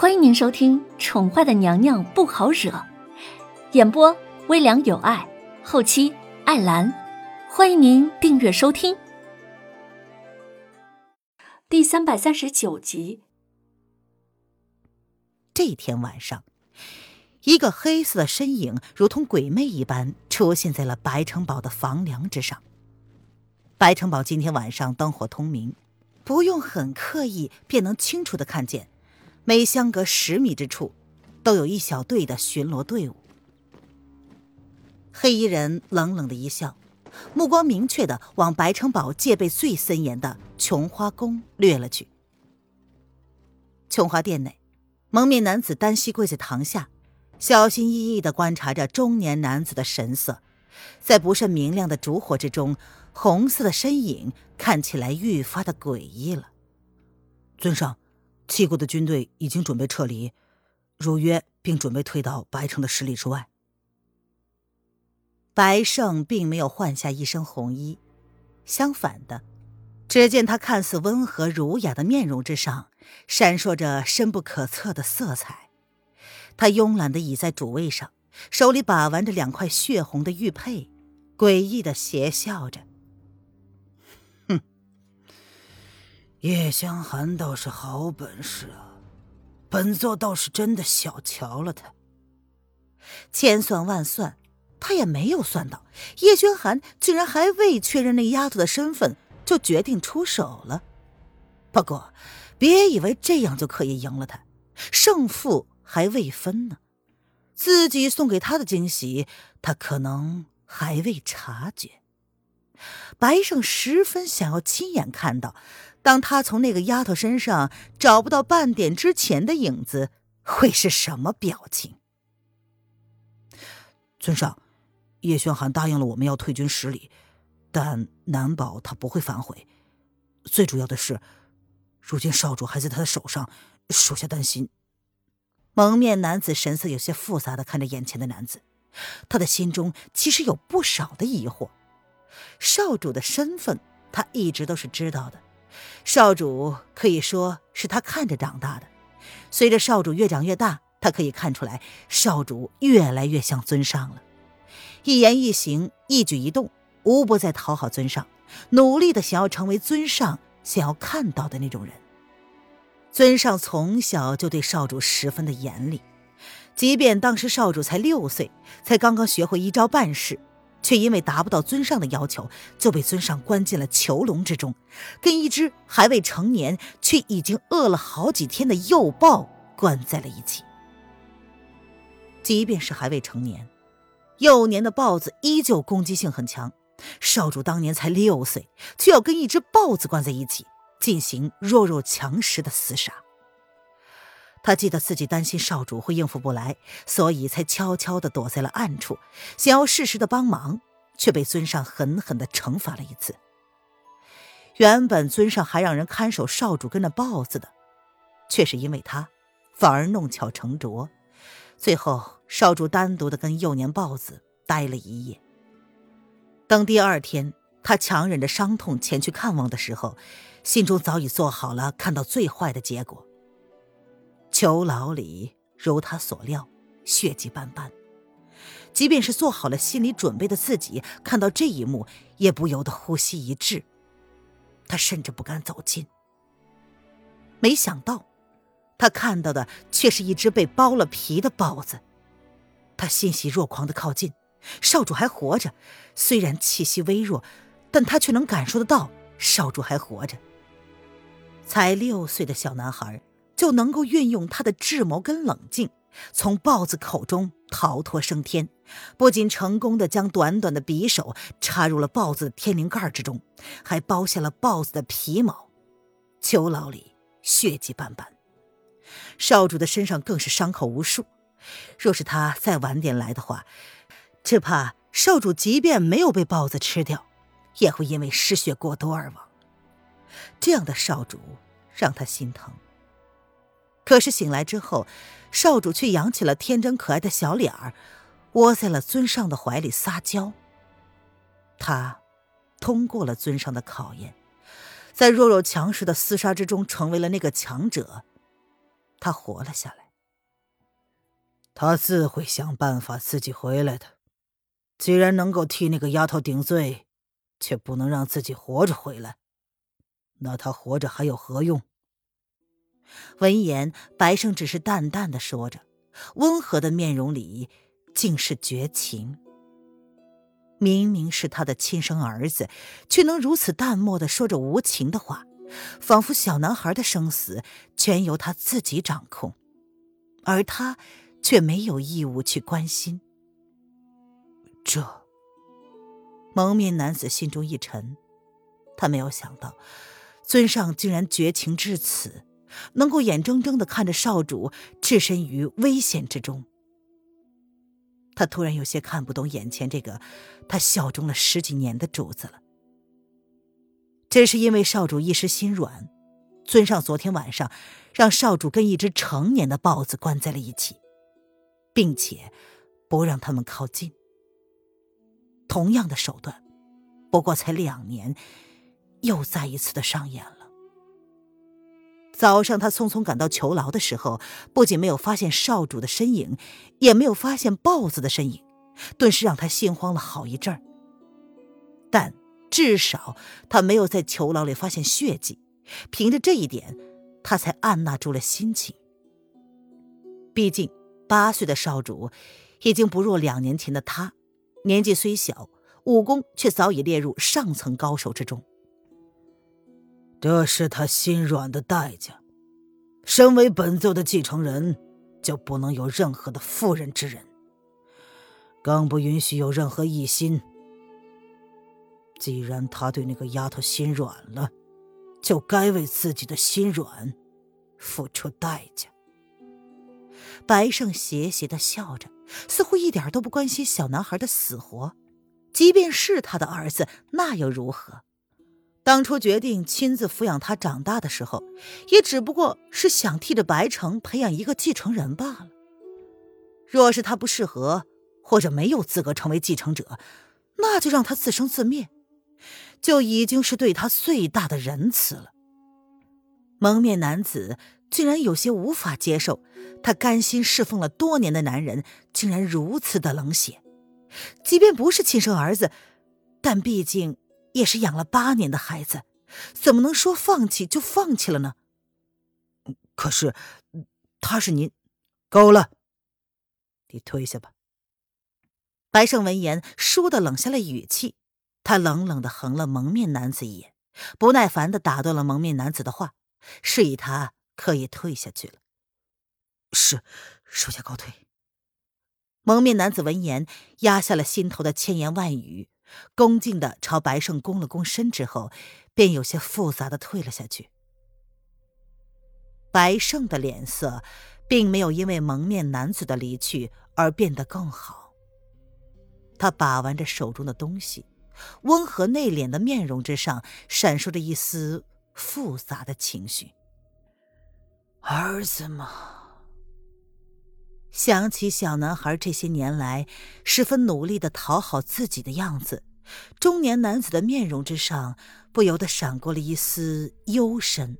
欢迎您收听《宠坏的娘娘不好惹》，演播微凉有爱，后期艾兰。欢迎您订阅收听。第三百三十九集。这天晚上，一个黑色的身影如同鬼魅一般出现在了白城堡的房梁之上。白城堡今天晚上灯火通明，不用很刻意便能清楚的看见。每相隔十米之处，都有一小队的巡逻队伍。黑衣人冷冷的一笑，目光明确的往白城堡戒备最森严的琼花宫掠了去。琼花殿内，蒙面男子单膝跪在堂下，小心翼翼的观察着中年男子的神色，在不甚明亮的烛火之中，红色的身影看起来愈发的诡异了。尊上。七国的军队已经准备撤离，如约，并准备退到白城的十里之外。白胜并没有换下一身红衣，相反的，只见他看似温和儒雅的面容之上，闪烁着深不可测的色彩。他慵懒的倚在主位上，手里把玩着两块血红的玉佩，诡异的邪笑着。叶香寒倒是好本事啊，本座倒是真的小瞧了他。千算万算，他也没有算到叶轩寒竟然还未确认那丫头的身份就决定出手了。不过，别以为这样就可以赢了他，胜负还未分呢。自己送给他的惊喜，他可能还未察觉。白胜十分想要亲眼看到。当他从那个丫头身上找不到半点之前的影子，会是什么表情？尊上，叶轩寒答应了我们要退军十里，但难保他不会反悔。最主要的是，如今少主还在他的手上，属下担心。蒙面男子神色有些复杂的看着眼前的男子，他的心中其实有不少的疑惑。少主的身份，他一直都是知道的。少主可以说是他看着长大的。随着少主越长越大，他可以看出来，少主越来越像尊上了。一言一行、一举一动，无不在讨好尊上，努力的想要成为尊上想要看到的那种人。尊上从小就对少主十分的严厉，即便当时少主才六岁，才刚刚学会一招半式。却因为达不到尊上的要求，就被尊上关进了囚笼之中，跟一只还未成年却已经饿了好几天的幼豹关在了一起。即便是还未成年，幼年的豹子依旧攻击性很强。少主当年才六岁，却要跟一只豹子关在一起，进行弱肉强食的厮杀。他记得自己担心少主会应付不来，所以才悄悄地躲在了暗处，想要适时的帮忙，却被尊上狠狠地惩罚了一次。原本尊上还让人看守少主跟那豹子的，却是因为他，反而弄巧成拙。最后，少主单独的跟幼年豹子待了一夜。等第二天，他强忍着伤痛前去看望的时候，心中早已做好了看到最坏的结果。囚牢里如他所料，血迹斑斑。即便是做好了心理准备的自己，看到这一幕也不由得呼吸一滞。他甚至不敢走近。没想到，他看到的却是一只被剥了皮的豹子。他欣喜若狂的靠近，少主还活着，虽然气息微弱，但他却能感受得到少主还活着。才六岁的小男孩。就能够运用他的智谋跟冷静，从豹子口中逃脱升天，不仅成功的将短短的匕首插入了豹子的天灵盖之中，还剥下了豹子的皮毛。囚牢里血迹斑斑，少主的身上更是伤口无数。若是他再晚点来的话，只怕少主即便没有被豹子吃掉，也会因为失血过多而亡。这样的少主让他心疼。可是醒来之后，少主却扬起了天真可爱的小脸儿，窝在了尊上的怀里撒娇。他通过了尊上的考验，在弱肉强食的厮杀之中成为了那个强者。他活了下来。他自会想办法自己回来的。既然能够替那个丫头顶罪，却不能让自己活着回来，那他活着还有何用？闻言，白胜只是淡淡的说着，温和的面容里竟是绝情。明明是他的亲生儿子，却能如此淡漠的说着无情的话，仿佛小男孩的生死全由他自己掌控，而他却没有义务去关心。这蒙面男子心中一沉，他没有想到尊上竟然绝情至此，能够眼睁睁的看着少主置身于危险之中。他突然有些看不懂眼前这个他效忠了十几年的主子了。这是因为少主一时心软，尊上昨天晚上让少主跟一只成年的豹子关在了一起，并且不让他们靠近。同样的手段，不过才两年，又再一次的上演了。早上他匆匆赶到囚牢的时候，不仅没有发现少主的身影，也没有发现豹子的身影，顿时让他心慌了好一阵儿。但至少他没有在囚牢里发现血迹，凭着这一点，他才按捺住了心情。毕竟八岁的少主，已经不若两年前的他。年纪虽小，武功却早已列入上层高手之中。这是他心软的代价。身为本座的继承人，就不能有任何的妇人之仁，更不允许有任何异心。既然他对那个丫头心软了，就该为自己的心软付出代价。白胜邪邪的笑着。似乎一点都不关心小男孩的死活，即便是他的儿子，那又如何？当初决定亲自抚养他长大的时候，也只不过是想替着白城培养一个继承人罢了。若是他不适合，或者没有资格成为继承者，那就让他自生自灭，就已经是对他最大的仁慈了。蒙面男子。竟然有些无法接受，他甘心侍奉了多年的男人竟然如此的冷血。即便不是亲生儿子，但毕竟也是养了八年的孩子，怎么能说放弃就放弃了呢？可是，他是您，够了，你退下吧。白胜闻言，倏地冷下了语气，他冷冷的横了蒙面男子一眼，不耐烦的打断了蒙面男子的话，示意他。可以退下去了。是，属下告退。蒙面男子闻言，压下了心头的千言万语，恭敬的朝白胜躬了躬身，之后便有些复杂的退了下去。白胜的脸色并没有因为蒙面男子的离去而变得更好。他把玩着手中的东西，温和内敛的面容之上闪烁着一丝复杂的情绪。儿子吗？想起小男孩这些年来十分努力的讨好自己的样子，中年男子的面容之上不由得闪过了一丝幽深，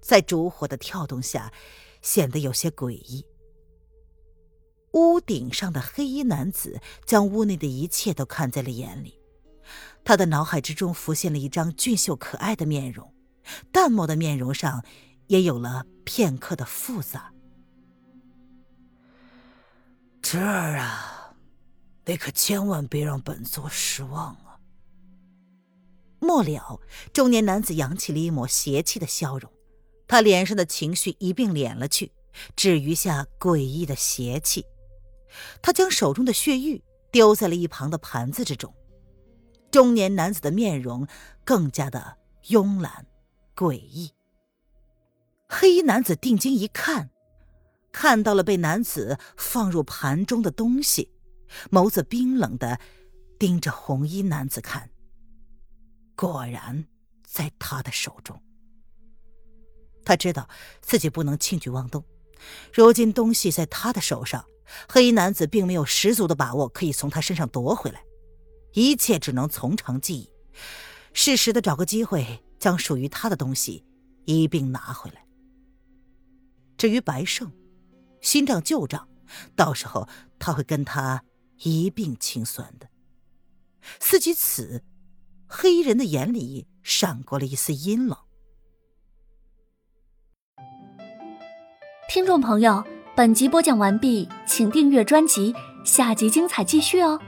在烛火的跳动下，显得有些诡异。屋顶上的黑衣男子将屋内的一切都看在了眼里，他的脑海之中浮现了一张俊秀可爱的面容，淡漠的面容上。也有了片刻的复杂。侄儿啊，你可千万别让本座失望啊！末了，中年男子扬起了一抹邪气的笑容，他脸上的情绪一并敛了去，只余下诡异的邪气。他将手中的血玉丢在了一旁的盘子之中。中年男子的面容更加的慵懒、诡异。黑衣男子定睛一看，看到了被男子放入盘中的东西，眸子冰冷的盯着红衣男子看。果然，在他的手中。他知道自己不能轻举妄动，如今东西在他的手上，黑衣男子并没有十足的把握可以从他身上夺回来，一切只能从长计议，适时的找个机会将属于他的东西一并拿回来。至于白胜，新账旧账，到时候他会跟他一并清算的。思及此，黑衣人的眼里闪过了一丝阴冷。听众朋友，本集播讲完毕，请订阅专辑，下集精彩继续哦。